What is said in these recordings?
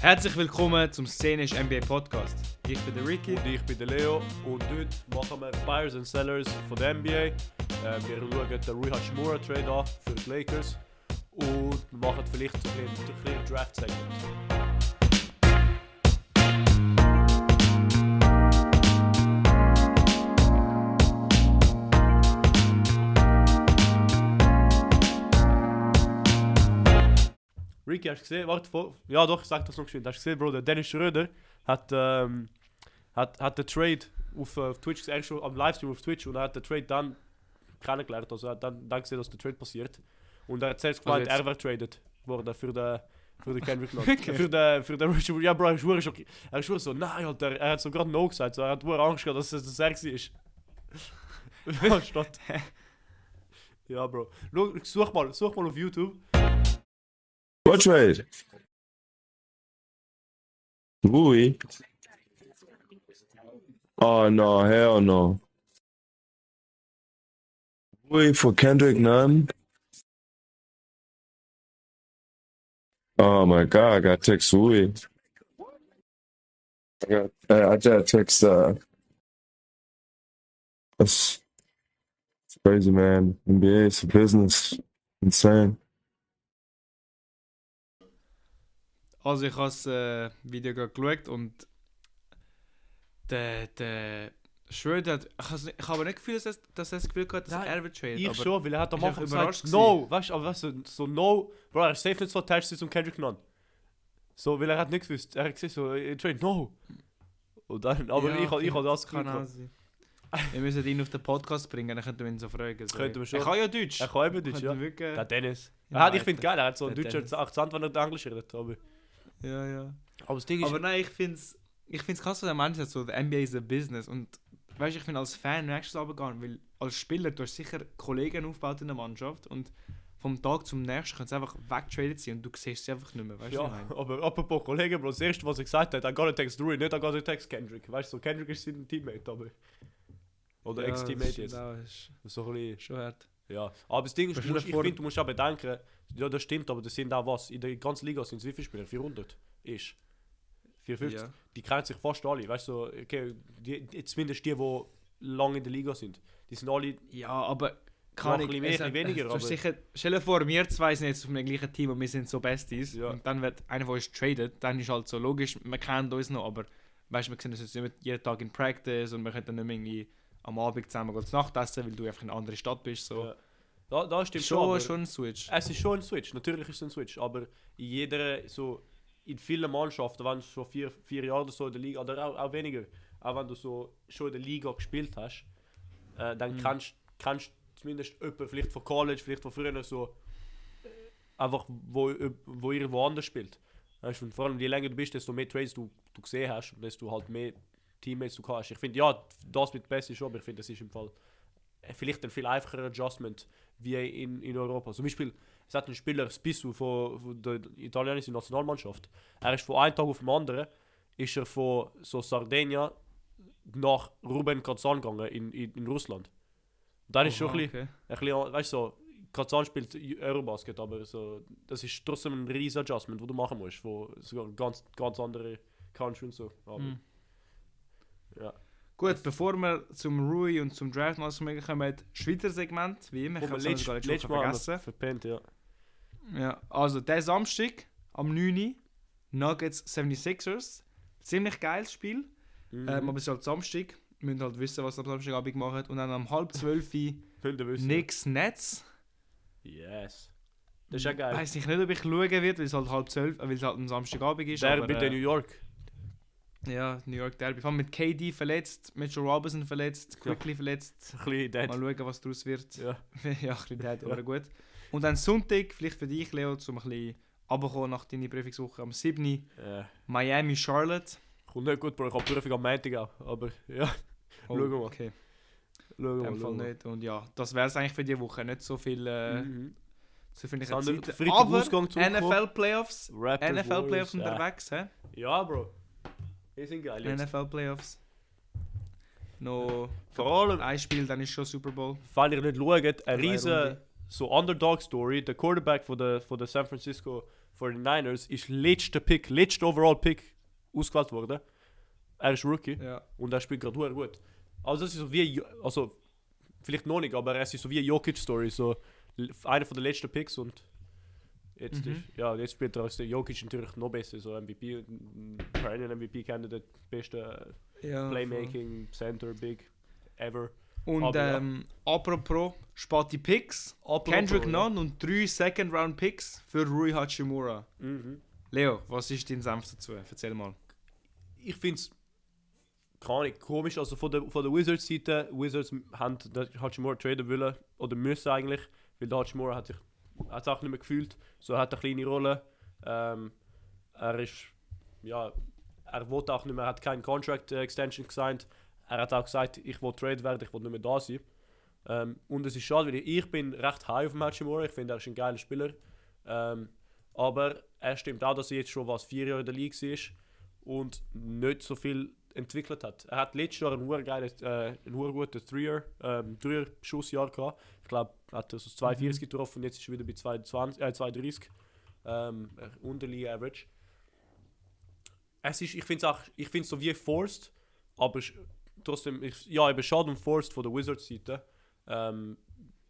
Herzlich willkommen zum Szenisch NBA Podcast. Ich bin der Ricky. Und ich bin der Leo und heute machen wir Buyers and Sellers von der NBA. Äh, wir schauen den Rui Hachimura Trade an für die Lakers und wir machen vielleicht so ein bisschen- ein kleines Draft-Segment. Ricky, hast du gesehen? Warte, vor, ja doch, sag das noch geschwind. Hast du gesehen, Bro, der Dennis Schröder hat, ähm, hat, hat den Trade auf, äh, auf Twitch eigentlich schon am Livestream auf Twitch und er hat den Trade dann kennengelernt, also er hat dann, dann gesehen, dass der Trade passiert. Und er hat selbst gemeint, jetzt- er wäre traded worden für den, für den Kendrick Nunn. Okay. Für den, für den Richard, ja Bro, er ist okay. Er ist so, nein, Alter, er hat so gerade No gesagt, so, er hat wohl Angst gehabt, dass es das sexy ist. ja, Bro. Such mal, such mal auf YouTube. What trade? Rui? Oh no, hell no. Rui for Kendrick Nunn? Oh my god, I got text Rui. I got, I got text, uh, it's crazy, man. NBA, it's a business. Insane. Also ich habe das äh, Video gerade geschaut und der, der Schröder hat... Ich ich habe aber nicht gefühlt, dass, dass er das Gefühl hat, dass Nein, er wird traden. Ich aber schon, weil er hat am Anfang gesagt, no, weißt du, aber weißt du, so no, Bro, er ist safe nicht so attached zum Kendrick Nunn. So, weil er hat nicht gewusst, er hat gesagt so, äh, trade, no. Und dann, aber Ja, ich, okay. ich habe das Gefühl. Wir müssen ihn auf den Podcast bringen, dann könnten wir ihn so fragen. So. Könnten wir schon. Er kann ja Deutsch. Er kann eben Deutsch, ja. wir Wirklich, Der Dennis. Ja, hat, ich finde geil, er hat so einen deutschen. Akzent, wenn er Englisch redet, aber... ja, ja. Aber das Ding ist, Aber nein, ich finde es ich find's krass, was er meint, so, der NBA ist ein Business. Und weißt du, ich finde als Fan nächstes aber gehen, weil als Spieler, du hast sicher Kollegen aufgebaut in der Mannschaft und vom Tag zum nächsten können sie einfach weggetradet sein und du siehst sie einfach nicht mehr. Weißt du, was ich ja, aber apropos Kollegen, Bro, das erste, was er gesagt hat, I gotta text Rui, nicht I gotta text Kendrick. Weißt du, so, Kendrick ist sein Teammate, aber... Oder Ja, Ex-Teammate das jetzt. ist- das ist So ein bisschen... Schon hart. Ja, aber das Ding ist, du du musst, ich finde, du musst auch bedenken, ja, das stimmt, aber das sind auch was, in der ganzen Liga sind es wie viele Spieler? 400 ist. 450. Ja. Die kennen sich fast alle, weißt du, okay, die, zumindest die, die lange in der Liga sind. Die sind alle, ja, aber kann ich bisschen mehr, es ein bisschen weniger, hast aber- sicher, stell dir vor, wir zwei sind jetzt auf dem gleichen Team und wir sind so Besties. Ja. Und dann wird einer von uns traded, dann ist halt so logisch, wir kennen uns noch, aber weißt du, wir sehen uns jetzt nicht jeden Tag in Practice und wir können dann nicht mehr irgendwie am Abend zusammen zu Nacht essen, weil du einfach in einer anderen Stadt bist. So. Ja. Da, da stimmt schon, aber, schon ein Switch. es ist schon ein Switch, natürlich ist es ein Switch, aber in jeder, so, in vielen Mannschaften, wenn du schon vier, vier Jahre oder so in der Liga, oder auch, auch weniger, auch wenn du so schon in der Liga gespielt hast, äh, dann Mhm. kannst kannst zumindest jemanden, vielleicht von College, vielleicht von früher so, einfach wo, wo irgendwo anders spielt. Weißt, du, und vor allem je länger du bist, desto mehr Trades du, du gesehen hast und desto halt mehr Teammates du hast. Ich finde, ja, das mit Bessie schon, aber ich finde, das ist im Fall äh, vielleicht ein viel einfacher Adjustment wie in, in Europa. Zum Beispiel, es hat ein Spieler, Spissu von, von der italienischen Nationalmannschaft. Er ist von einem Tag auf den anderen, ist er von so Sardinia nach Ruben Kazan gegangen in, in, in Russland. Dann ist schon ein bisschen, okay. ein bisschen, weißt du, so, Kazan spielt Eurobasket, aber so, das ist trotzdem ein riesen Adjustment, wo du machen musst, wo sogar ganz, ganz andere Country und so. Aber, Mhm. ja. Gut, bevor wir zum Rui und zum Draft noch kommen, Schweizer Segment, wie immer. Ich habe es letztes Mal vergessen. verpennt, ja. Ja, also der Samstag am 9. Uhr, Nuggets 76ers. Ziemlich geiles Spiel. Mhm. Ähm, aber es ist halt Samstag. Wir müssen halt wissen, was am Samstagabend gemacht Und dann um halb zwölf Uhr Könnt ihr wissen. Knicks Nets. Yes. Das ist ja geil. Weiß nicht, nicht, ob ich schauen werde, weil es halt halb zwölf, weil es halt ein Samstagabend ist. Der aber, bei äh, New York. Ja, New York Derby. Vor allem mit KD verletzt, Mitchell Robinson verletzt, Quickly verletzt. Ein bisschen dead. Mal schauen, was daraus wird. Ja. ja, ein bisschen dead, aber gut. Und dann Sonntag, vielleicht für dich, Leo, zum ein bisschen runterkommen nach deiner Prüfungswoche am 7. Äh, Miami, Charlotte. kommt nicht gut, Bro. Ich habe Prüfung am Montag auch. Aber ja, Oh, Schauen wir mal. Okay, schauen wir Fall wir. nicht. Und ja, das wäre es eigentlich für die Woche. Nicht so viel, äh, Mhm. so Es haben Zeit. Freitag Aber Ausgang. NFL Playoffs. Raptors, NFL Warriors, Playoffs ja. unterwegs, hä? Ja, Bro. Die sind geil. NFL Playoffs. Noch Vor allem, ein Spiel, dann ist schon Super Bowl. wenn ihr nicht schaut, eine riesen Runde. so Underdog-Story. Der Quarterback von der, von der San Francisco 49ers ist letzter Pick, letzter Overall-Pick ausgewählt worden. Er ist Rookie Ja. und er spielt gerade verdammt gut. Also das ist so wie, Jo- also vielleicht noch nicht, aber es ist so wie eine Jokic-Story. So l- einer von den letzten Picks und jetzt, Mhm. ist, ja, jetzt spielt er als der Jokic natürlich noch besser. So MVP, Perennial MVP-Candidate, beste ja Playmaking, Center, Big, ever. Und Aber ja. ähm, apropos Spati Picks, Apropos, Kendrick ja. Nunn und drei Second Round Picks für Rui Hachimura. Mhm. Leo, was ist dein Senf dazu? Erzähl mal. ich finde es keine komisch. Also von der, von der Wizards-Seite, Wizards haben Hachimura traden wollen oder müssen eigentlich, weil der Hachimura hat sich hat auch nicht mehr gefühlt. So hat eine kleine Rolle. Ähm, er ist ja, er wollte auch nicht mehr, er hat keinen Contract äh, Extension gesigned. Er hat auch gesagt, ich will trade werden, ich will nicht mehr da sein. Ähm, und es ist schade, weil ich bin recht high auf dem Hachimura. Ich finde, er ist ein geiler Spieler. Ähm, aber er stimmt auch, dass er jetzt schon was vier Jahre in der Liga ist und nicht so viel entwickelt hat. Er hat letztes Jahr einen urgeilen, äh, einen urguten Dreier, ähm, Dreier Schussjahr gehabt. Ich glaube, er hat so 42 getroffen und jetzt ist er wieder bei 220, äh, 230 ähm, äh, Unterliga Average. Es ist, ich finde es auch, ich finde so wie forced, aber trotzdem, ich, ja, eben schade und forced von der Wizards Seite. Ähm,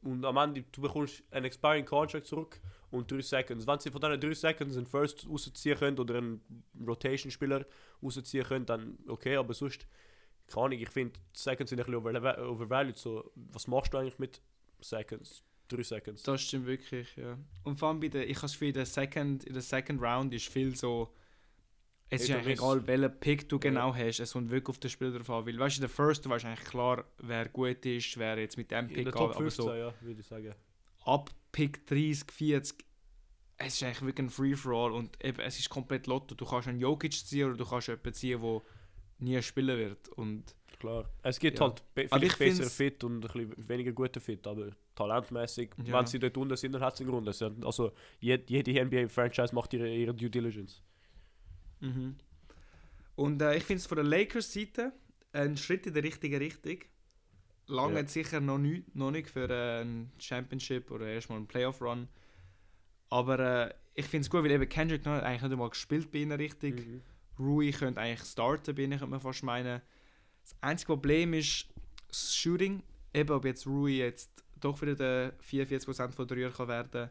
und am Ende, du bekommst einen expiring Contract zurück und 3 Seconds. Wenn sie von diesen 3 Seconds einen First rausziehen können oder einen Rotation-Spieler rausziehen können, dann okay, aber sonst, keine Ahnung, ich finde, Seconds sind ein bisschen overva- overvalued. So, was machst du eigentlich mit Seconds? 3 Seconds. Das stimmt wirklich, ja. Und vor allem bei der, ich habe das Gefühl, in der Second, in der Second Round ist viel so, es ist eigentlich egal, welchen Pick du Ja. genau hast, es kommt wirklich auf den Spieler drauf an. Weil, weißt du, der First, du weißt eigentlich klar, wer gut ist, wer jetzt mit dem Pick geht, aber 15, so ja, würde ich sagen. ab Pick 30, 40, es ist eigentlich wirklich ein Free-for-all und eben, es ist komplett Lotto. Du kannst einen Jokic ziehen oder du kannst jemanden ziehen, der nie spielen wird. Und Klar. Es gibt Ja. halt be vielleicht ich besser Fit und ein bisschen weniger guter Fit, aber talentmäßig, Ja. wenn sie dort unten sind, dann hat es einen Grund. Also- Also jede, jede NBA-Franchise macht ihre, ihre Due Diligence. Mhm. Und äh, ich finde es von der Lakers-Seite ein Schritt in die richtige Richtung. Lange Ja. sicher noch nicht, noch nicht für äh, ein Championship oder erstmal einen Playoff-Run. Aber äh, ich finde es gut, weil eben Kendrick hat eigentlich nicht einmal gespielt bei ihnen richtig. Mhm. Rui könnte eigentlich starten bei ihnen, könnte man fast meinen. Das einzige Problem ist das Shooting. Eben, ob jetzt Rui jetzt doch wieder der 44% von Dreier kann werden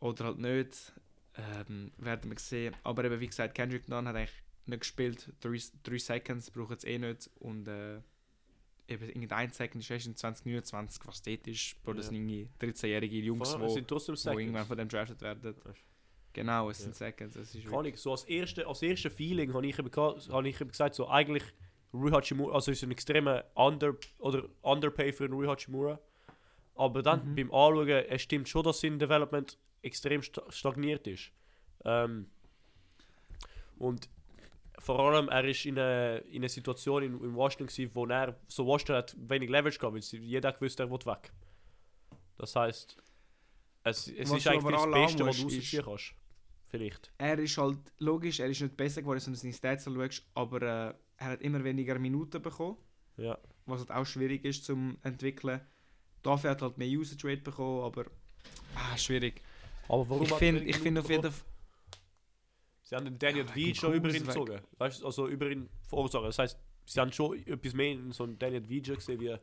oder halt nicht, ähm, werden wir sehen. Aber eben, wie gesagt, Kendrick Nunn hat eigentlich nicht gespielt. 3 Seconds braucht es eh nicht. Und äh, eben irgendein Second ist erst in 2029, was dort ist. Bro, das Ja. sind irgendwie 13-jährige Jungs, Vor die sind trotzdem wo irgendwann von dem drafted werden. Genau, es Ja. sind Seconds. Es ist Keine Ahnung, so als erste, als erste Feeling habe ich, eben habe ich eben gesagt, so eigentlich Rui Hachimura, also ist ein extremer Under, oder Underpay für Rui Hachimura. Aber dann Mhm. beim Anschauen, es stimmt schon, dass sein Development extrem sta- stagniert ist. Ähm, und vor allem, er ist in einer in eine Situation in, in Washington, gewesen, wo er, so Washington hat wenig Leverage gehabt, weil jeder gewusst, er will weg. Das heißt, es, es ist eigentlich das Beste, was du rausziehen kannst. Vielleicht. er ist halt logisch, er ist nicht besser geworden, wenn du seine Stats anschaust, aber äh, er hat immer weniger Minuten bekommen, Ja. was halt auch schwierig ist zum entwickeln. Dafür hat er halt mehr Usage Rate bekommen, aber ah, schwierig. Aber warum ich finde find auf jeden? Fall. Sie haben den Daniel Ja, wegen schon über ihn gezogen. Weißt also über ihn vorgezogen. Das heißt, sie haben schon etwas mehr in so einen Daniel Veed gesehen wie.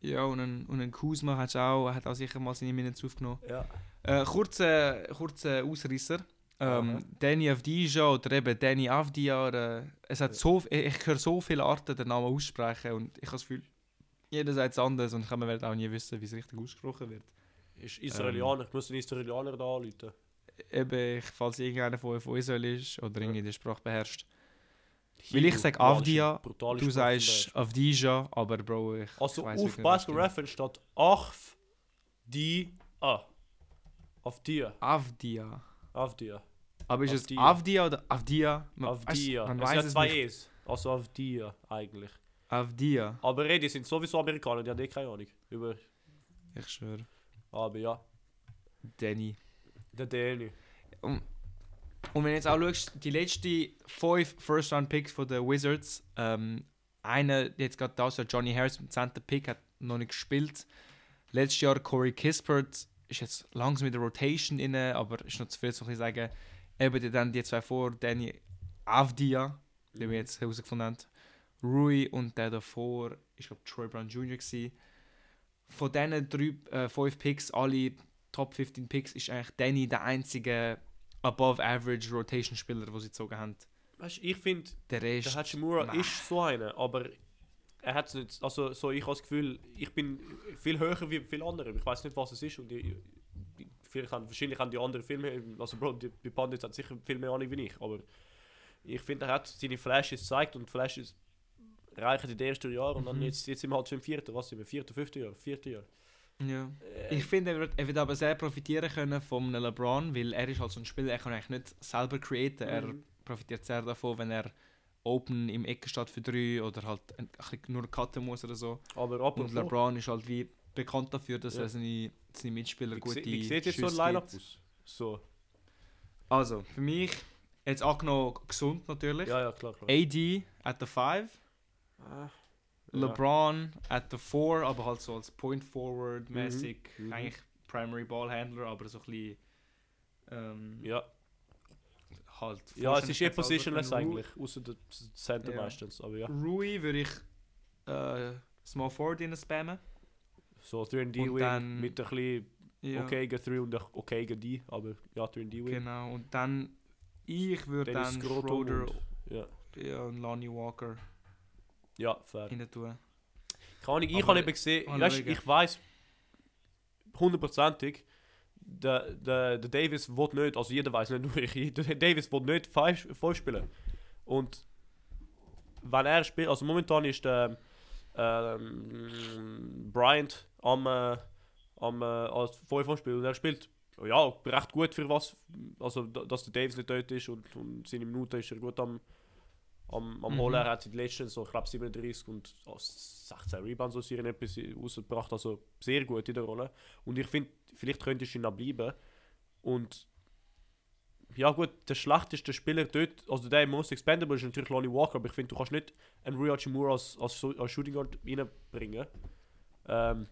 Ja, und ein, und ein Kuzma hat auch, hat auch sicher mal seine Minutes aufgenommen. Ja. Äh, kurzer kurze Ausrisser. Ähm, Aha. Danny Avdija oder eben Danny Avdia. Oder, es hat so, ich, ich höre so viele Arten, den Namen aussprechen und ich habe das Gefühl, jeder sagt es anders und ich werde auch nie wissen, wie es richtig ausgesprochen wird. Ist Israelianer. Ich muss einen Israelianer da anrufen. Eben, ich, falls irgendeiner von euch von Israel ist oder irgendwie die Sprache beherrscht. Weil ich sage Avdia, Du sagst Avdija, aber Bro, ich. Also ich auf Basketball stimmt. Reference steht dir. Avdia. Auf dir. Aber ist es Avdia. Avdia oder Avdia? Man weiss- dir. Man Es weiß sind es zwei nicht. E's. Also auf dir eigentlich. Avdia. Aber die sind sowieso Amerikaner, die haben eh keine Ahnung. Über. Ich schwöre. Aber ja. Danny. Der Danny. Und wenn du jetzt auch schaust, die letzten fünf First-Round-Picks von den Wizards, ähm, einer, jetzt gerade da, so Johnny Harris mit dem Center Pick, hat noch nicht gespielt. Letztes Jahr Corey Kispert ist jetzt langsam in der Rotation inne, aber ist noch zu viel, so ein bisschen sagen. Eben die- dann die zwei vor, Danny Avdia, den wir jetzt herausgefunden haben. Rui und der davor, ich glaube Troy Brown Jr. Gewesen. Von diesen drei, äh, fünf Picks, alle Top 15 Picks, ist eigentlich Danny der einzige above average Rotation Spieler, den sie gezogen haben. Weißt, du, ich finde, Der Rest. der Hachimura nein. ist so einer, aber er hat nicht, also so ich habe das Gefühl, ich bin viel höher wie viele andere. Ich weiß nicht, was es ist und ich, ich, vielleicht haben, wahrscheinlich haben die anderen viel mehr, also Bro, die, die Pandits hat sicher viel mehr Ahnung wie ich, aber ich finde, er hat seine Flashes gezeigt und Flashes reichen in den ersten Jahren und dann Mhm. jetzt, jetzt sind wir halt schon im vierten, was sind wir, vierten, fünften Jahr, vierten Jahr. Ja. Äh, Ich finde, er wird, er wird aber sehr profitieren können von LeBron, weil er ist halt so ein Spieler, er kann eigentlich nicht selber createn. Er Mhm. profitiert sehr davon, wenn er open im Ecken steht für drei oder halt ein, ein nur cutten muss oder so. aber Und apropos, LeBron ist halt wie bekannt dafür, dass Ja. er seine, seine Mitspieler wie, gute wie sieht jetzt so ein Line-Up aus? So, Also, für mich, jetzt angenommen gesund natürlich. ja, ja, klar, klar. AD at the 5, Ah, ja. LeBron at the 4, aber halt so als Point Forward mäßig, Mhm. eigentlich Primary Ball Handler, aber so ein bisschen ähm, Ja, halt. ja es ist eh positionless eigentlich, außer der Center Ja. meistens, aber ja. Rui würde ich äh, Small Forward in spammen. So 3D Und Wing dann- mit ein bisschen Ja, okay 3 und okay D, aber ja 3D Wing. Genau, und dann ich würde Dennis dann Schroeder und- Ja, ja, und Lonnie Walker ja, fair. rein tun. Keine Ahnung, ich habe eben gesehen, weißt, ich weiß hundertprozentig, der, der, der Davis will nicht, also jeder weiß nicht nur ich, der Davis will nicht 5 spielen. Und wenn er spielt, also momentan ist der ähm, Bryant am, äh, am äh, als 5 spielen und er spielt ja recht gut für was, also da- dass der Davis nicht dort ist und, und seine Minuten ist er gut am am, am Mhm. Holen. Er hat in den letzten so, glaube 37 und oh, 16 Rebounds aus ihren etwas rausgebracht, also sehr gut in der Rolle. Und ich finde, vielleicht könntest du ihn noch bleiben. Und ja gut, der schlechteste Spieler dort, also der most expendable ist natürlich Lonnie Walker, aber ich finde, du kannst nicht einen Rui Hachimura als, als, als Shooting Guard reinbringen. Ähm,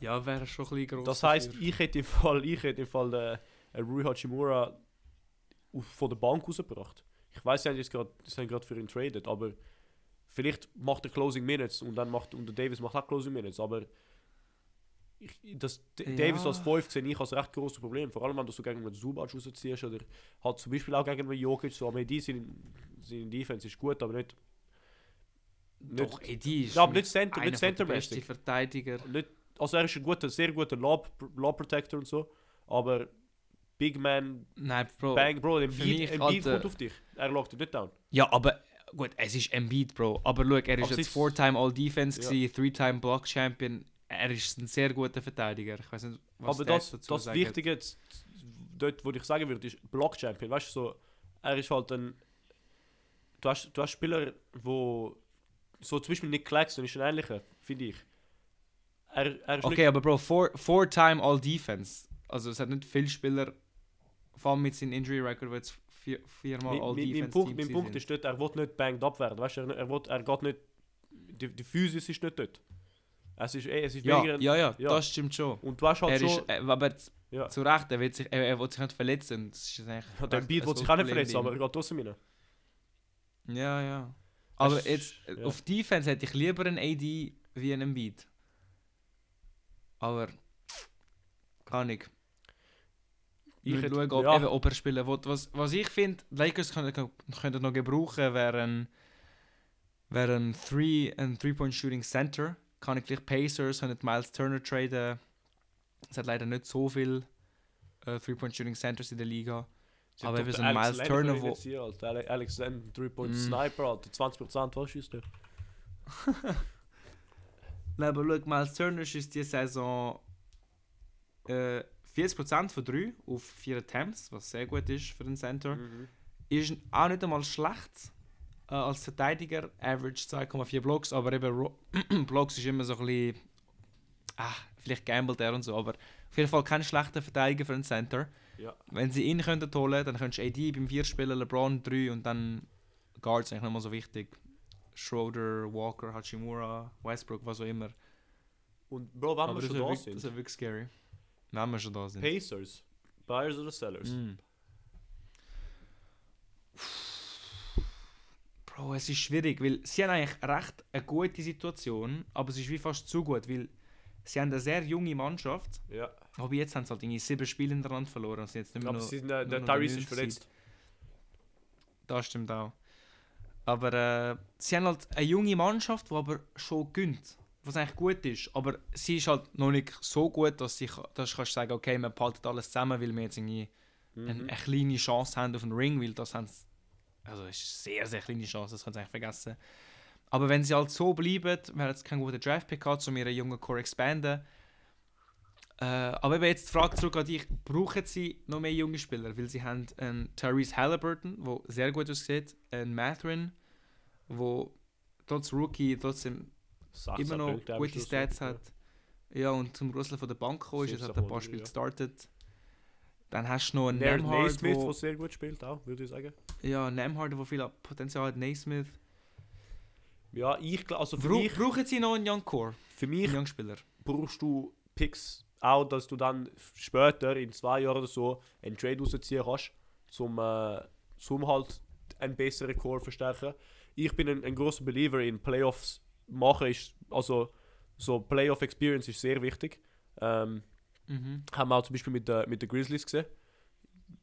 Ja, wäre schon ein bisschen groß. das heisst, ich hätte im Fall, ich hätte im Fall äh, einen Rui Hachimura von der Bank rausgebracht. Ich weiß ja, jetzt gerade, die sind gerade für ihn traded, aber vielleicht macht er Closing Minutes und dann macht und der Davis macht auch Closing Minutes, aber ich, das Ja. Davis als 5 sehe ich als recht großes Problem, vor allem wenn du so gegen einen Zubac rausziehst oder halt zum Beispiel auch gegen einen Jokic, so, aber die seine, seine Defense ist gut, aber nicht, nicht Doch, AD ist ja, aber nicht Center, nicht Center-mäßig. Verteidiger. Nicht, also er ist ein guter, sehr guter Lob, Lob Protector und so, aber Big Man Nein, Bro. Bang, Bro, Embiid, Embiid kommt auf dich. Er lockt dich nicht down. Ja, aber gut, es ist Embiid, Bro. Aber schau, er ist jetzt Four-Time All-Defense, Ja. Three-Time Block-Champion. Er ist ein sehr guter Verteidiger. Ich weiß nicht, was Aber das, dazu das. Wichtige, dort, wo ich sagen würde, ist Block Champion. Weißt du, so, er ist halt ein. Du hast, du hast Spieler, wo. So zum Beispiel Nick Claxton ist ein ähnlicher, finde ich. Er, er Okay, aber Bro, Four- Four-Time All-Defense. Also es hat nicht viele Spieler, vor allem mit seinem Injury-Record, wo jetzt vier, viermal nicht. Mein, All-Defense Punkt, mein Punkt ist dort, er will nicht banged up werden. Weißt er, er, will, er geht nicht. Die, die Physis ist nicht dort. Es ist, eh- es ist Ja, weniger. ja, ja, ja. das stimmt schon. Und du hast halt Er schon. ist, äh, aber Ja. zu Recht, er will sich, er, er will sich nicht verletzen. Das ist eigentlich Ja, der Beat will sich auch nicht verletzen, aber er geht trotzdem rein. Ja, ja. Aber ist- jetzt, äh, ja. auf Defense hätte ich lieber einen AD wie einen Embiid. Aber, kann ich. Ich schauen, ob, ja. eben, ob er spielen will. Was, was ich finde, Lakers können, können noch gebrauchen, wäre ein, wäre ein Three- ein Three-Point-Shooting Center. Kann ich gleich Pacers, können Miles Turner traden. Es hat leider nicht so viel äh, Three-Point-Shooting Centers in der Liga. Sie Aber eben so ein Miles Turner, wo- hier, Alter. Ale- Alex Len, 3-Point Mm. Sniper, Alter. 20% was schießt er? Nein, aber schau, Miles Turner ist diese Saison äh, 40% von 3 auf 4 Attempts, was sehr gut ist für den Center. Mhm. Ist auch nicht einmal schlecht äh, als Verteidiger. Average 2,4 Blocks, aber eben Blocks ist immer so ein bisschen. Ah, vielleicht gambelt er und so, aber auf jeden Fall kein schlechter Verteidiger für einen Center. Ja. Wenn sie ihn könnten holen, dann könntest du AD beim 4 spielen, LeBron 3 und dann Guards eigentlich nicht mal so wichtig. Schroeder, Walker, Hachimura, Westbrook, was auch immer. Und Bro, wenn Aber wir das schon da wirklich, das sind, wär wirklich scary. Wenn wir schon da sind. Pacers, Buyers oder Sellers? Mm. Bro, es ist schwierig, weil sie haben eigentlich recht eine gute Situation, aber es ist wie fast zu gut, weil sie haben eine sehr junge Mannschaft, Ja. aber jetzt haben sie halt irgendwie sieben Spiele hintereinander verloren und sind jetzt nicht mehr Aber sie sind, nur der noch Tyrese der ist verletzt. Das stimmt auch. Aber äh, sie haben halt eine junge Mannschaft, die aber schon gönnt. Was eigentlich gut ist. Aber sie ist halt noch nicht so gut, dass, sie, dass kannst sagen okay, wir behalten alles zusammen, weil wir jetzt irgendwie eine, Mhm. eine kleine Chance haben auf den Ring, weil das haben sie, also es ist eine sehr, sehr kleine Chance, das kannst du eigentlich vergessen. Aber wenn sie halt so bleiben, wir haben jetzt keinen guten Draft-Pick gehabt, um ihren jungen Core expanden. Äh, aber eben jetzt die Frage zurück an dich, brauchen sie noch mehr junge Spieler? Weil sie haben einen Therese Halliburton, der sehr gut aussieht, einen Matherin, der trotz Rookie trotzdem 16 immer noch Punkte gute Schluss, Stats hat. Ja, und zum Russell von der Bank gekommen ist, jetzt hat er ein paar 17 Spiele ja. gestartet. Dann hast du noch einen Nair- Nemhard, Naismith, wo, der sehr gut spielt, auch, würde ich sagen. ja, Nemhard, der viel Potenzial hat, Naismith. Ja, ich glaube, also für Bra mich, brauchen sie noch einen Young Core, für einen mich Young Spieler? brauchst du Picks auch, dass du dann später, in zwei Jahren oder so, einen Trade rausziehen kannst, zum, äh, zum halt einen besseren Core verstärken. Ich bin ein, ein großer Believer in Playoffs machen, ist, also so Playoff Experience ist sehr wichtig. Ähm, Mhm. haben wir auch zum Beispiel mit den mit der Grizzlies gesehen.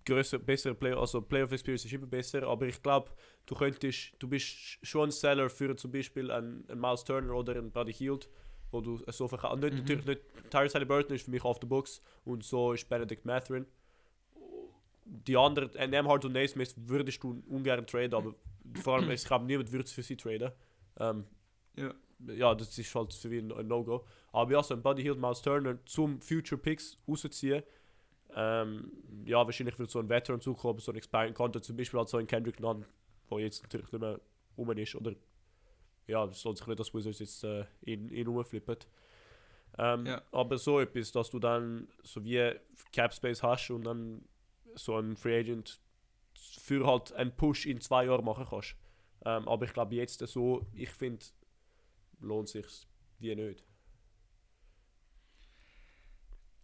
Größer, bessere Play also Playoff Experience ist immer besser, aber ich glaube, du könntest, du bist schon ein Seller für zum Beispiel einen, einen Miles Turner oder einen Buddy Hield, wo du so verkaufst. Mhm. Natürlich nicht, Tyrese Halliburton ist für mich auf der Box und so ist Benedict Matherin. Die anderen, äh, Nemhard und Naismith würdest du ungern traden, aber vor allem, ich glaube, niemand würde es für sie traden. Ähm, Ja. ja, das ist halt für mich ein, No-Go. Aber ja, so ein Buddy Hield, Miles Turner zum Future Picks rausziehen. Ähm, ja, wahrscheinlich wird so ein Veteran zukommen, so ein Expiring Content, zum Beispiel halt so ein Kendrick Nunn, der jetzt natürlich nicht mehr rum ist. Oder ja, es soll sich nicht, dass Wizards jetzt äh, in, in rumflippen. Ähm, Ja. Aber so etwas, dass du dann so wie Cap Space hast und dann so ein Free Agent für halt einen Push in zwei Jahren machen kannst. Ähm, aber ich glaube jetzt so, ich finde, lohnt sich wie nicht.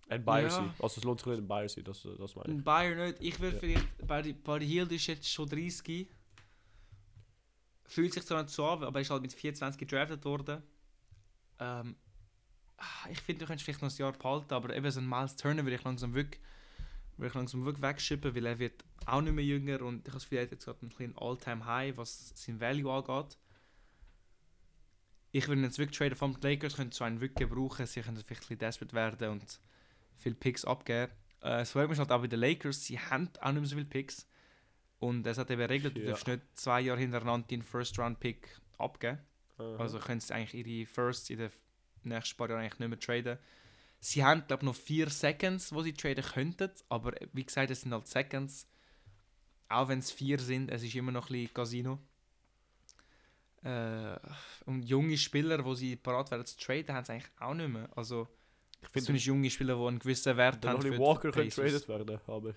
Ein Buyer Ja. sein. Also es lohnt sich nicht ein Buyer sein, das, das meine ich. Ein Bayer nicht. Ich würde Ja. vielleicht, Buddy Hield ist jetzt schon 30. Fühlt sich zwar nicht so an, aber er ist halt mit 24 gedraftet worden. Ähm, ah, ich finde, du könntest vielleicht noch ein Jahr behalten, aber eben so ein Miles Turner würde ich langsam wirklich, würde ich langsam wirklich wegschippen, weil er wird auch nicht mehr jünger und ich habe das Gefühl, er hat jetzt gerade einen kleinen All-Time-High, was sein Value angeht. Ich würde jetzt wirklich traden von den Lakers, könnte so einen wirklich gebrauchen, sie können vielleicht ein bisschen desperate werden und viele Picks abgeben. Äh, es freut mich halt auch bei den Lakers, sie haben auch nicht mehr so viele Picks. Und es hat eben Regeln, du Ja. darfst nicht zwei Jahre hintereinander deinen First-Round-Pick abgeben. Aha. Also können sie eigentlich ihre Firsts in den nächsten paar Jahren eigentlich nicht mehr traden. Sie haben, glaube ich, noch vier Seconds, wo sie traden könnten, aber äh, wie gesagt, es sind halt Seconds. Auch wenn es vier sind, es ist immer noch ein bisschen Casino. Äh, und junge Spieler, die sie parat werden zu traden, haben sie eigentlich auch nicht mehr. Also, ich finde, sind junge Spieler, die einen gewissen Wert haben. die Walker könnte Pacers. traded werden, aber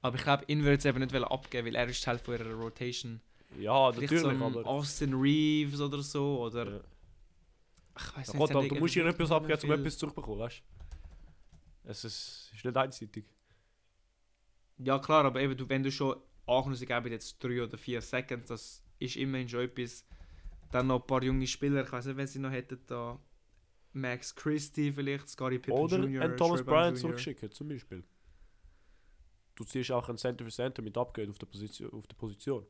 Aber ich glaube, ihn würde es eben nicht abgeben, weil er ist Teil von ihrer Rotation. ja, Vielleicht natürlich, so ein aber Austin Reeves oder so, oder... ja. Ich weiß Ja, nicht. Gott, du musst irgendwie etwas abgeben, um etwas zurückbekommen, weißt du? Es ist, ist nicht einseitig. Ja klar, aber eben, du, wenn du schon ankommst, geben jetzt drei oder vier Seconds, das ist immerhin schon etwas. Dann noch ein paar junge Spieler, ich weiß nicht, wenn sie noch hätten da Max Christie vielleicht, Scottie Pippen Oder Jr., einen Thomas Bryant Jr.. zurückschicken, zum Beispiel. Du ziehst auch einen Center für Center mit Upgrade auf der Position. Auf der Position.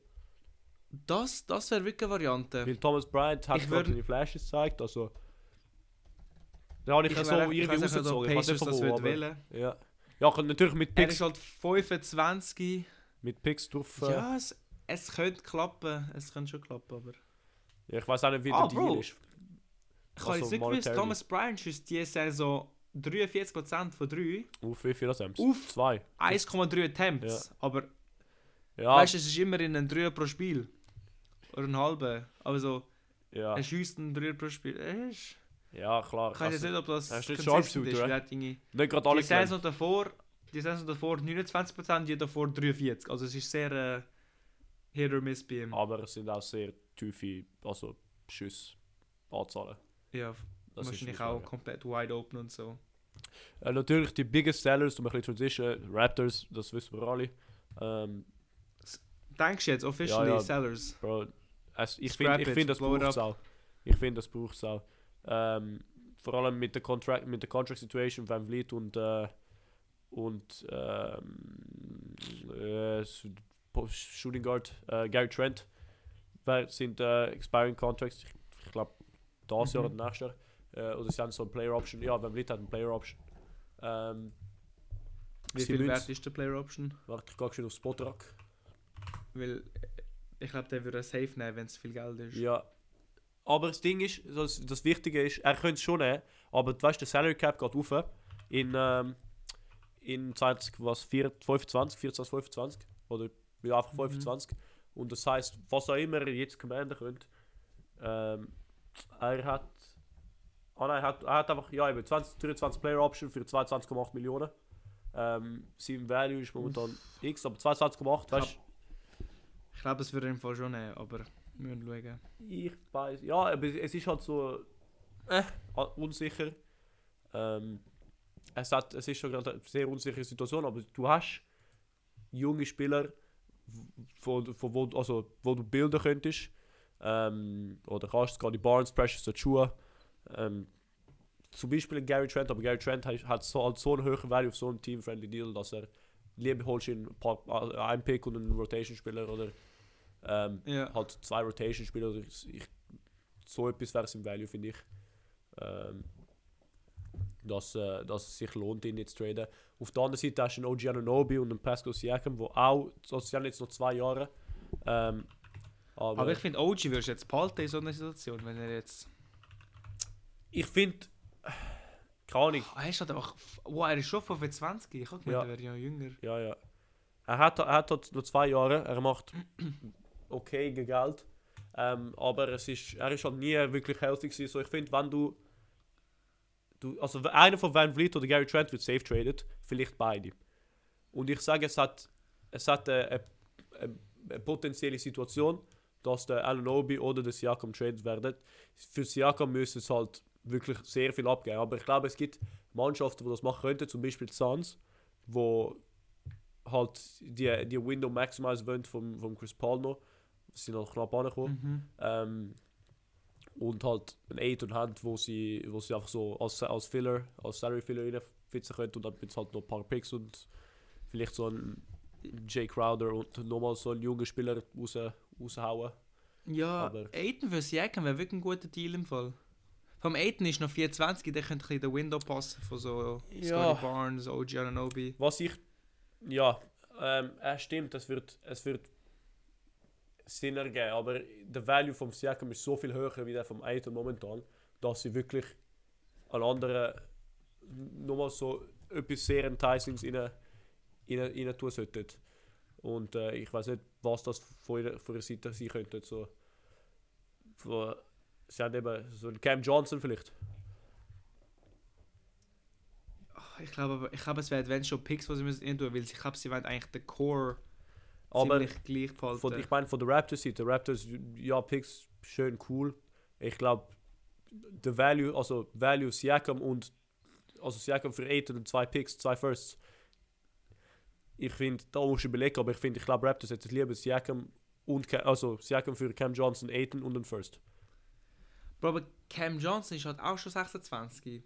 Das, das wäre wirklich eine Variante. Weil Thomas Bryant hat Ich gerade seine Flashes gezeigt, also... Da habe ich, Ich so wär- ich irgendwie ob rausgezogen. Ich weiß nicht von das aber... wählen. Ja. Ja, natürlich mit Er Picks, ist halt 25. mit Picks drauf... Äh, Ja, es, es könnte klappen. Es könnte schon klappen, aber... ja, ich weiß auch nicht, wie Ah, der Deal Bro. ist. Ich habe Also jetzt nicht gewusst. Thomas Bryant schießt diese Saison 43% von 3, Auf wie viel Attempts? Auf. Zwei. 1,3 Attempts. Aber Ja, weißt du, es ist immerhin ein 3 pro Spiel. Oder ein halber. Aber so, ja. er schießt ein 3 pro Spiel. Ist, ja, klar. ich weiß jetzt Also, nicht, ob das ist nicht consistent ist. nicht gerade Die alle gelernt. Saison davor, die Saison davor 29%, die davor 43%. Also es ist sehr äh, Hit or Miss bei ihm. Aber es sind auch sehr tiefe, also Schüsse anzahlen. Ja, Das wahrscheinlich auch komplett wide open und so. Äh, natürlich die biggest sellers, um ein bisschen Transition, Raptors, das wissen wir alle. Ähm, Denkst du jetzt officially Ja, ja. Sellers? Bro, es, ich finde, ich find, das braucht es auch. Ich finde, das braucht es auch. Ähm, vor allem mit der Contract, mit der Contract Situation Van Vliet und äh, und ähm, äh, Shooting Guard äh, Gary Trent wer- sind äh, expiring Contracts. Ich, ich glaube das Jahr Mhm. oder nächstes Jahr. Äh, oder sie haben so ein Player Option. Ja, Van Vliet hat ein Player Option. Ähm, Wie viel wert ist der Player Option? Warte, ich gehe schon auf Spotrack. Weil äh, ich glaube, der würde ein Safe nehmen, wenn es viel Geld ist. Ja. Aber das Ding ist, das, das Wichtige ist, er könnte es schon nehmen, aber du weißt, der Salary Cap geht rauf in, ähm, in 20, was, 4, 25, 24, 25 oder ja, einfach Mhm. 25. Und das heißt, was auch immer er jetzt commander könnte, ähm, er hat, ah nein, er hat, er hat einfach, ja eben, 20, 23 Player Option für 22,8 Millionen. Ähm, sein Value ist momentan X, aber 22,8, weißt du? Ich glaube, es würde im Fall schon nehmen, aber wir müssen schauen. Ich weiß, ja, aber es ist halt so äh, unsicher. Ähm, es, hat, es ist schon gerade eine sehr unsichere Situation, aber du hast junge Spieler, w- von, von wo, also, wo du bilden könntest. Ähm, oder kannst gerade Barnes, Precious Achua. Ähm, zum Beispiel ein Gary Trent, aber Gary Trent hat, hat so, halt so einen höheren Value auf so einen Team-Friendly Deal, dass er lieber holst du ein paar, äh, einen Pick und einen Rotation-Spieler oder ähm, Ja. halt zwei Rotation-Spieler. so etwas wäre es im Value, finde ich. Ähm, dass, äh, dass es sich lohnt, ihn jetzt zu traden. Auf der anderen Seite hast du einen OG Anunoby und einen Pascal Siakam, wo auch, also sie haben jetzt noch zwei Jahre. Ähm, aber, Aber ich finde, OG würdest du jetzt behalten in so einer Situation, wenn er jetzt. ich finde, keine Ahnung, Ah, er ist halt einfach. Wow, er ist schon 25. Ich habe gemeint, Ja. er wäre ja jünger. Ja, ja. Er hat, er hat dort noch zwei Jahre, er macht okay Geld. Ähm, aber es ist, er ist halt nie wirklich healthy gewesen. So, ich finde, wenn du, du. Also einer von Van Vliet oder Gary Trent wird safe traded, vielleicht beide. Und ich sage, es hat, es hat eine, eine, eine, eine potenzielle Situation, dass der Anunoby oder der Siakam traded werden. Für Siakam müssen es halt wirklich sehr viel abgeben. Aber ich glaube, es gibt Mannschaften, die das machen könnten, zum Beispiel die Suns, wo halt die, die Window maximize wollen vom, vom Chris Paul noch. Sie sind noch knapp angekommen. Mhm. Ähm, und halt ein 8 und Hand, wo sie, wo sie einfach so als, als Filler, als Salary Filler reinfitzen können und dann gibt es halt noch ein paar Picks und vielleicht so ein Jay Crowder und nochmal so einen jungen Spieler raus, raushauen. Ja, Aber- Aiden für Siakam wäre wirklich ein guter Deal im Fall. Vom Aiden ist noch 24, der könnte ein bisschen den Window passen von so Ja. Scotty Barnes, OG Ananobi. Was ich, ja, ähm, äh, stimmt, es wird, es wird Sinn ergeben, aber der Value vom Siakam ist so viel höher wie der vom Aiton momentan, dass sie wirklich an anderen nochmal so etwas sehr Enticings in rein, rein tun sollten. Und äh, ich weiß nicht, was das von ihrer, von Seite sein könnte. So, von, sie haben eben so einen Cam Johnson vielleicht. Ich glaube, ich glaube, es wären wenn schon Picks, die sie müssen rein tun, weil ich glaube, sie wollen eigentlich den Core Aber gleich behalten. Von, ich meine, von der Raptors-Seite, Raptors, ja, Picks, schön cool. Ich glaube, der Value, also Value Siakam und, also Siakam für 8 und zwei Picks, zwei Firsts. Ich finde, da musst du überlegen, aber ich finde, ich glaube, Raptors hätten lieber Siakam und, Ca- also Siakam für Cam Johnson, Aiton und einen First. Bro, aber Cam Johnson ist halt auch schon 26.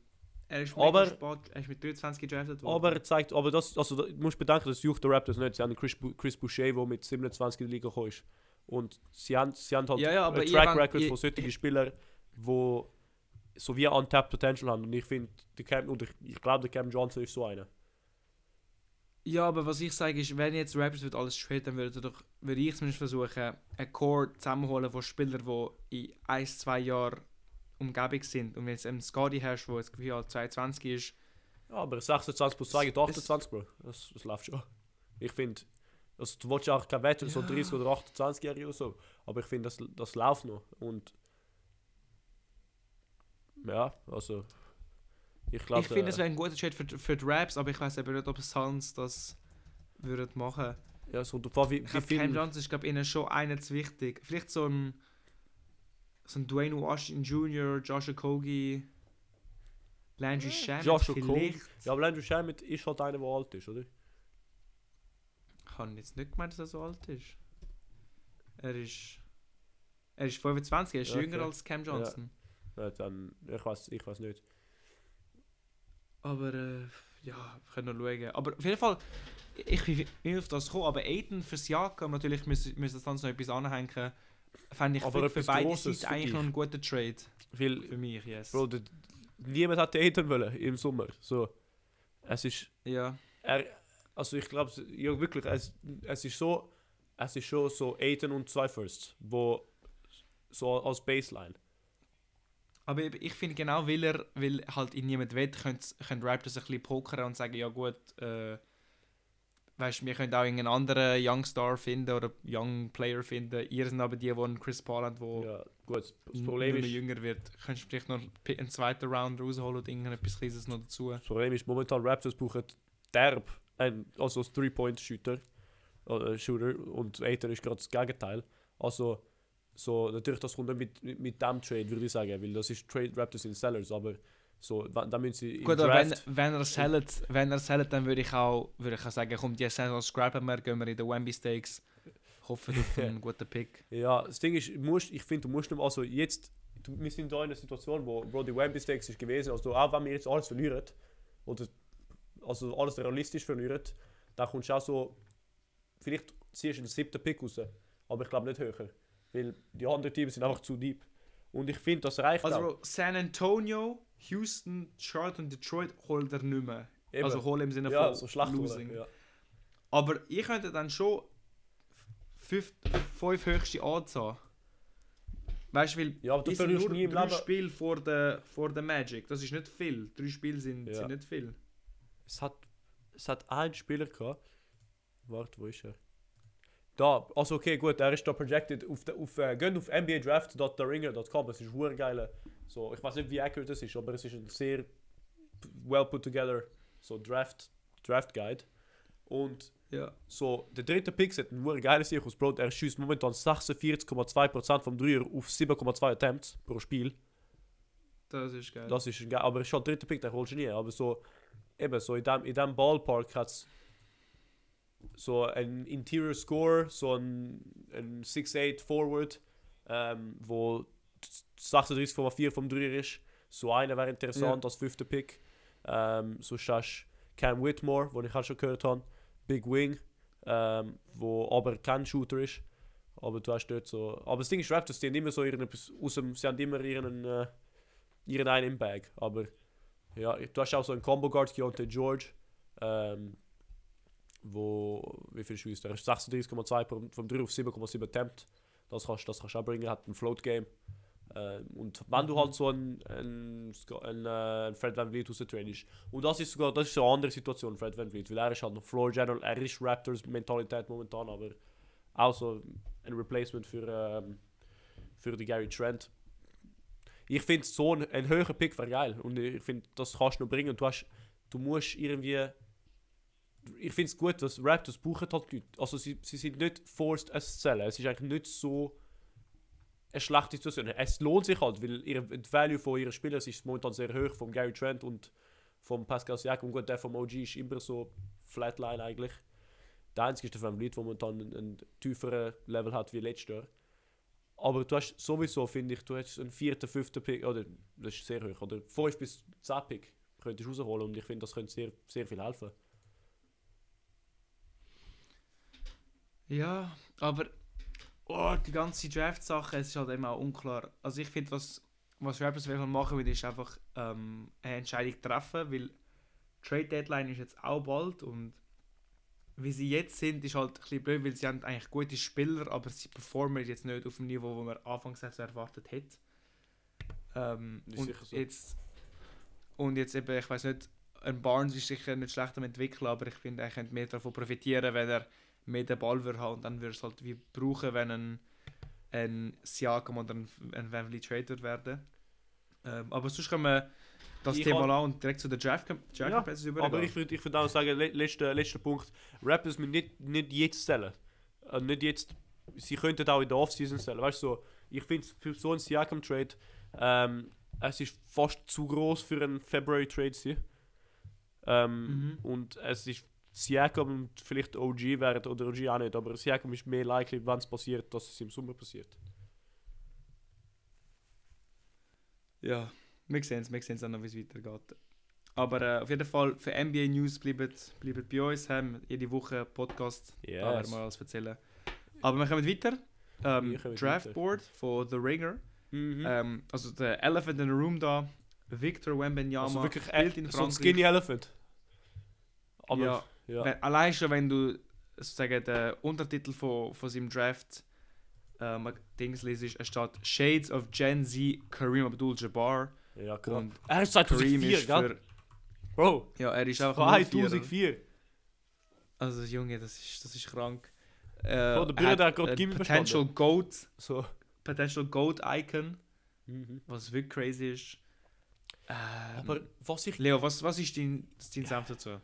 Er ist Aber- spät, er ist mit 23 gedraftet worden. Aber er zeigt, aber das, also du musst bedenken, das juckt der Raptors nicht. Sie haben Chris, Chris Boucher, der mit 27 in die Liga gekommen ist. Und sie haben, sie haben halt Ja, ja, einen Track Record von solchen Spielern, die so wie untapped Potential haben. Und ich finde, der Cam, und ich, ich glaube, der Cam Johnson ist so einer. Ja, aber was ich sage ist, wenn jetzt Raptors wird alles traden, dann würde, doch, würde ich zumindest versuchen, einen Core zusammenholen von Spielern, die in 1, 2 Jahren Umgebung sind. Und wenn jetzt einen Scotty hast, der jetzt Gefühl 22 ist, Ja, aber 26 plus 2 gibt Es- 28, Bro. Das, das läuft schon. Ich finde, also, du willst ja auch kein Wetter, so Ja. 30 oder 28-Jährige oder so. Aber ich finde, das, das läuft noch. Und ja, also ich glaube, ich finde, es wäre ein guter Trade für, für die Raps, aber ich weiß eben nicht, ob Suns das würden machen. ja, so, du, wie, Ich wie Cam viel... Johnson ist glaube ihnen schon einer zu wichtig. Vielleicht so ein so ein Dwayne Washington Jr., Josh Okogie, Landry Shamet Josh Okogie. vielleicht. Ja, aber Landry Shamet ist halt einer, der alt ist, oder? Ich habe jetzt nicht gemeint, dass er so alt ist. Er ist... Er ist 25, er ist Ja, jünger okay. als Cam Johnson. Ja, dann, ich weiß ich weiß nicht. Aber äh, ja, wir können noch schauen. Aber auf jeden Fall, ich bin auf das gekommen, aber Aiden fürs Jahr natürlich müssen müssen sonst noch etwas anhängen. Fände ich Aber für, für beide Seiten eigentlich noch ein guter Trade. Weil, Für mich, yes. Bro, der, niemand hat Aiden wollen im Sommer. So, es ist, Ja. er, also ich glaube, ja wirklich, es, es ist so, es ist schon so Aiden und zwei Firsts, wo so als Baseline. Aber ich finde genau, weil er weil halt ihn niemand will, können, können Raptors ein bisschen pokern und sagen, ja gut, äh, weißt du, wir können auch einen anderen Young Star finden oder Young Player finden. Ihr sind aber die, die einen Chris Paul haben, der Ja, gut, das Problem ist, jünger wird. Könntest du vielleicht noch einen zweiten Round rausholen und irgendetwas Kleines noch dazu. das Problem ist, momentan Raptors brauchen derb, ein, also als Three-Point-Shooter, äh, Shooter, und Aiden ist gerade das Gegenteil. Also, so, natürlich, das kommt nicht mit, mit, mit dem Trade, würde ich sagen, weil das ist Trade Raptors sind Sellers, aber so, da müssen sie Gut, aber wenn, wenn er sellet, wenn er sellet, dann würde ich auch, würde ich auch sagen, komm, die Saison scrappen wir, gehen wir in den Wemby Stakes, hoffen auf einen guten Pick. Ja, das Ding ist, musst, ich finde, du musst nicht, also jetzt, du, wir sind da in einer Situation, wo Bro, die Wemby Stakes ist gewesen, also auch wenn wir jetzt alles verlieren, oder also alles realistisch verlieren, dann kommst du auch so, vielleicht ziehst du den siebten Pick raus, aber ich glaube nicht höher, weil die anderen Teams sind einfach zu deep. Und ich finde, das reicht Also auch. San Antonio, Houston, Charlotte und Detroit holt er nicht mehr. Eben. Also hol im Sinne ja, von so losing. ja. Aber ich könnte dann schon fünf, fünf höchste Anzahl. Weißt du, weil Ja, aber du die sind nur nie im drei. Spiele vor der, vor der Magic. Das ist nicht viel. Drei Spiele sind, Ja. sind nicht viel. Es hat, es hat einen Spieler gehabt. Warte, wo ist er? Da, also okay, gut, er ist da projected. Auf, der- auf, äh, geht auf nbadraft.theringer.com, es ist hure geil. So, ich weiß nicht, wie accurate das ist, aber es ist ein sehr well put together so Draft, Draft Guide. Und Ja. so, der dritte Pick hat ein geiles Sieg aus Brot. Er schießt momentan 46,2% vom Dreier auf 7,2 Attempts pro Spiel. Das ist geil. Das ist ein geil, aber ist halt der dritte Pick, den holst du nie. Aber so, eben, so in dem, in dem Ballpark hat es so ein Interior Score, so ein, ein 6'8 Forward, ähm, wo 36,4 vom Dreier ist. So einer wäre interessant als fünfter Pick. Ähm, so hast du Cam Whitmore, den ich auch schon gehört habe. Big Wing, ähm, wo aber kein Shooter ist. Aber du hast dort so. Aber das Ding ist, Raptors, die haben immer so ihren, aus dem, sie haben immer ihren, äh, ihren einen im Bag. Aber ja, du hast auch so einen Combo Guard, Keontae George, ähm, wo, wie viel schießt er? Er ist 36,2 vom- vom 3 auf 7,7 Attempt. Das kannst das kannst du auch bringen, hat ein Float Game. Ähm, und wenn du halt so einen, Sc- einen, äh, einen Fred Van Vliet raustrainst. Und das ist sogar das ist eine andere Situation, Fred Van Vliet, weil er ist halt noch Floor General, er ist Raptors Mentalität momentan, aber auch so ein Replacement für, ähm, für die Gary Trent. Ich finde so ein, ein höherer Pick wäre geil und ich finde, das kannst du noch bringen. Du, hast, du musst irgendwie. Ich finde es gut, dass Raptors brauchen halt Leute. Also sie, sie sind nicht forced, es zu zählen. Es ist eigentlich nicht so eine schlechte Situation. Es lohnt sich halt, weil ihr, die Value von ihren Spielern ist momentan sehr hoch, vom Gary Trent und vom Pascal Siakam. Gut, der vom OG ist immer so Flatline eigentlich. Der einzige ist der Van Vliet, der momentan einen, einen tieferen Level hat wie letztes Jahr. Aber du hast sowieso, finde ich, du hast einen vierten, fünften Pick, oder das ist sehr hoch, oder 5 bis 10 Pick könntest du rausholen und ich finde, das könnte sehr, sehr viel helfen. Ja, aber oh, die ganze Draft-Sache, es ist halt immer auch unklar. Also ich finde, was, was Raptors wirklich machen will, ist einfach ähm, eine Entscheidung treffen, weil Trade Deadline ist jetzt auch bald und wie sie jetzt sind, ist halt ein bisschen blöd, weil sie haben eigentlich gute Spieler, aber sie performen jetzt nicht auf dem Niveau, wo man anfangs erwartet hätte. Ähm, und so. jetzt und jetzt eben, ich weiß nicht, ein Barnes ist sicher nicht schlecht am entwickeln, aber ich finde, er könnte mehr davon profitieren, wenn er mehr den Ball würde haben und dann würde es halt wie brauchen, wenn ein, ein Siakam oder ein, Vliet traded werden. Ähm, aber sonst können wir das Ich Thema lassen und direkt zu den Draft Draft Ja, übergehen. Aber ich würde ich würd auch sagen, le letzter, letzter Punkt, Rappers müssen nicht, nicht jetzt zählen. Äh, nicht jetzt, sie könnten auch in der Offseason zählen. Weißt du, so, Ich finde für so einen Siakam-Trade, ähm, es ist fast zu groß für einen February-Trade. Ähm, Mhm. Und es ist Siakam und vielleicht OG wären, oder OG auch nicht, aber Siakam ist mehr likely, wenn es passiert, dass es im Sommer passiert. Ja, wir sehen es, wir sehen es auch noch, wie es weitergeht. Aber äh, auf jeden Fall, für NBA News bleibt, bleibt bei uns, haben jede Woche Podcast, da werden Yes. wir alles erzählen. Aber wir kommen weiter. Ähm, Draftboard von The Ringer. Mhm. Ähm, also der Elephant in the Room da, Victor Wembanyama, also wirklich spielt äh, in so ein Frankreich. Skinny Elephant. Aber Ja. Ja. Wenn, allein schon, wenn du sozusagen den Untertitel von, von seinem Draft ähm, Dings lesest, es steht Shades of Gen Z Kareem Abdul-Jabbar. Ja, klar. Und Er ist Kareem 2004, ist gell? für... Bro, Ja, er ist einfach 04er. 2004. Also Junge, das ist, das ist krank. Äh, Bro, der Bruder hat gerade ein Gimmi Potential Goat, So. Potential Goat Icon, Mhm. was wirklich crazy ist. Ähm, Aber was ich Leo, was, was ist dein, dein Senf dazu?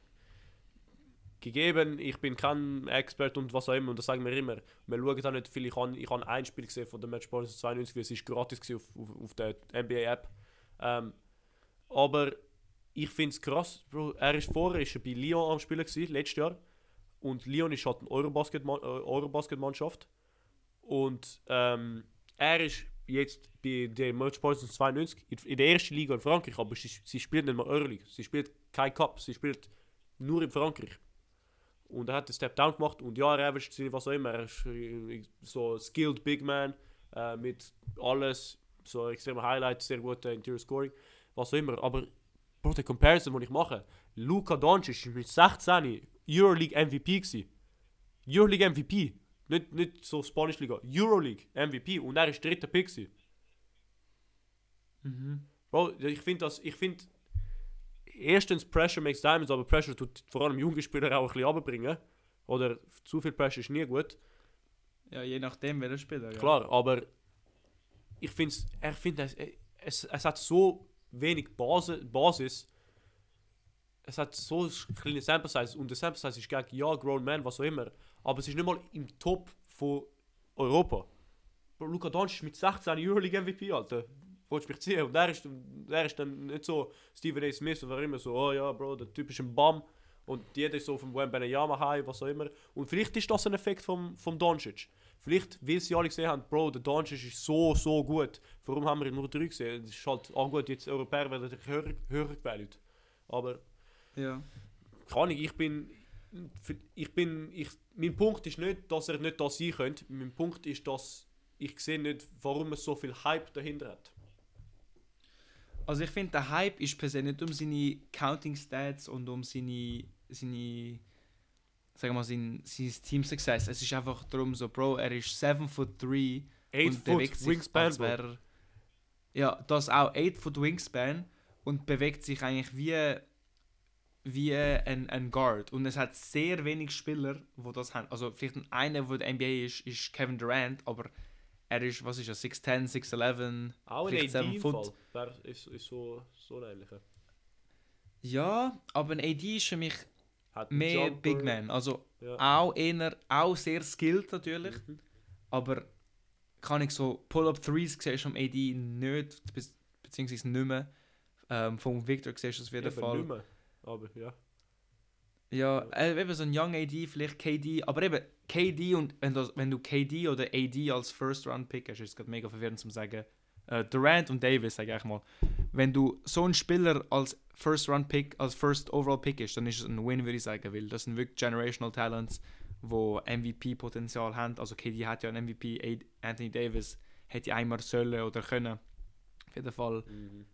Gegeben, ich bin kein Expert und was auch immer, und das sagen wir immer. Wir schauen auch nicht viel. Ich habe ich hab ein Spiel gesehen von der Match Ball 92, weil es ist gratis auf, auf, auf der NBA-App. Ähm, aber ich finde es krass, Bro. Er ist vorher ist er bei Lyon am Spielen gewesen, letztes Jahr. Und Lyon ist halt eine äh, Eurobasket-Mannschaft. Und ähm, er ist jetzt bei der Match Ball 92 in, in der ersten Liga in Frankreich, aber sie, sie spielt nicht mal Euroleague. Sie spielt kein Cup, sie spielt nur in Frankreich. Und er hat den Step Down gemacht und ja, er sie, was auch immer. Er ist so skilled Big Man äh, mit alles, so extreme Highlights, sehr guter Interior Scoring, was auch immer. Aber Bro, der Comparison, den ich mache, Luka Doncic ist mit 16 Euroleague MVP gewesen. Euroleague MVP. Nicht, nicht so Spanish Liga. Euroleague MVP. Und er ist dritter Pick gewesen. Mhm. Bro, ich finde das, ich finde, erstens Pressure makes diamonds, aber Pressure tut vor allem junge Spieler auch ein bisschen runterbringen. Oder zu viel Pressure ist nie gut. Ja, je nachdem, wer der Spieler. Ja. Klar, aber ich finde er findet es, es, es hat so wenig Basis, Basis. Es hat so ein kleines Sample Size und der Sample Size ist gegen ja, Grown Man, was auch immer. Aber es ist nicht mal im Top von Europa. Bro, Luka Doncic ist mit 16 Euroleague MVP, Alter. Wolltest mich ziehen? Und er ist, er ist dann nicht so Stephen A. Smith oder immer so, oh ja, Bro, der Typ ist ein Bum. Und jeder ist so vom Wembanyama High, was auch immer. Und vielleicht ist das ein Effekt vom, vom Doncic. Vielleicht, weil sie alle gesehen haben, Bro, der Doncic ist so, so gut. Warum haben wir ihn nur drei gesehen? Es ist halt, ah gut, jetzt Europäer werden höher, höher gewählt. Aber, Ja. keine Ahnung, ich bin, ich bin, ich, mein Punkt ist nicht, dass er nicht das sein könnte. Mein Punkt ist, dass ich sehe nicht, warum er so viel Hype dahinter hat. Also ich finde, der Hype ist per se nicht um seine Counting Stats und um seine, seine sagen wir mal, sein, sein Team Success. Es ist einfach darum so, Bro, er ist 7 foot 3 8 und bewegt sich, Wingspan, als wäre Ja, das auch 8 foot Wingspan und bewegt sich eigentlich wie wie ein, ein Guard. Und es hat sehr wenig Spieler, die das haben. Also vielleicht ein einer, der der NBA ist, ist Kevin Durant, aber er ist, was ist er, 6'10, 6'11, Auch ein vielleicht AD 7 im Foot. Wär, ist, ist so, so ein ähnlicher. Ja, aber ein AD ist für mich mehr Jumper. Big Man. Also Ja. auch eher, auch sehr skilled natürlich, Mhm. aber kann ich so Pull-Up Threes siehst du am AD nicht, be beziehungsweise nicht mehr. Ähm, vom Victor siehst du es auf jeden Eben Fall. nicht mehr. Aber ja. Ja, äh, eben so ein Young AD, vielleicht KD, aber eben KD und wenn du, wenn du KD oder AD als First Round Pick hast, ist es gerade mega verwirrend zu sagen. Äh, Durant und Davis, sag ich mal. Wenn du so einen Spieler als First Round Pick, als First Overall Pick ist, dann ist es ein Win, würde ich sagen, weil das sind wirklich Generational Talents, wo MVP-Potenzial haben. Also KD hat ja einen MVP, Anthony Davis hätte einmal sollen oder können. Auf jeden Fall Mhm.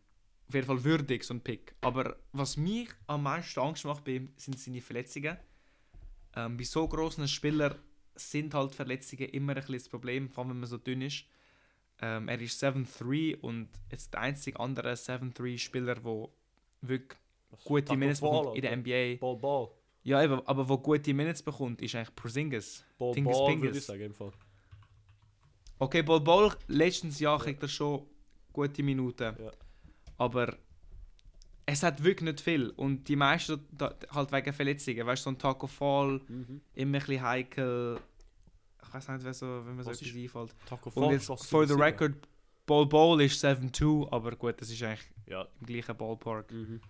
auf jeden Fall würdig, so ein Pick. Aber was mich am meisten Angst macht bei ihm, sind seine Verletzungen. Ähm, bei so großen Spielern sind halt Verletzungen immer ein bisschen das Problem, vor allem wenn man so dünn ist. Ähm, er ist 7'3 und jetzt der einzige andere 7'3-Spieler, der wirklich Was- gute Minutes bekommt in der. NBA. Ball, Ball. Ja, eben, aber wo gute Minutes bekommt, ist eigentlich Porzingis. Ball, Tingus Ball, Pingus. würde ich sagen, im Fall. Okay, Bol Bol, letztes Jahr kriegt er schon gute Minuten. Ja. Aber es hat wirklich nicht viel. Und die meisten da, halt wegen Verletzungen. Weißt du, so ein Taco Fall, Mhm. immer ein bisschen heikel. ich weiß nicht, wer so, wenn mir so Was etwas einfällt. Taco Und Fall, jetzt, Schloss for the 77. record, Ball Ball ist 7-2, aber gut, das ist eigentlich Ja. im gleichen Ballpark. Mhm.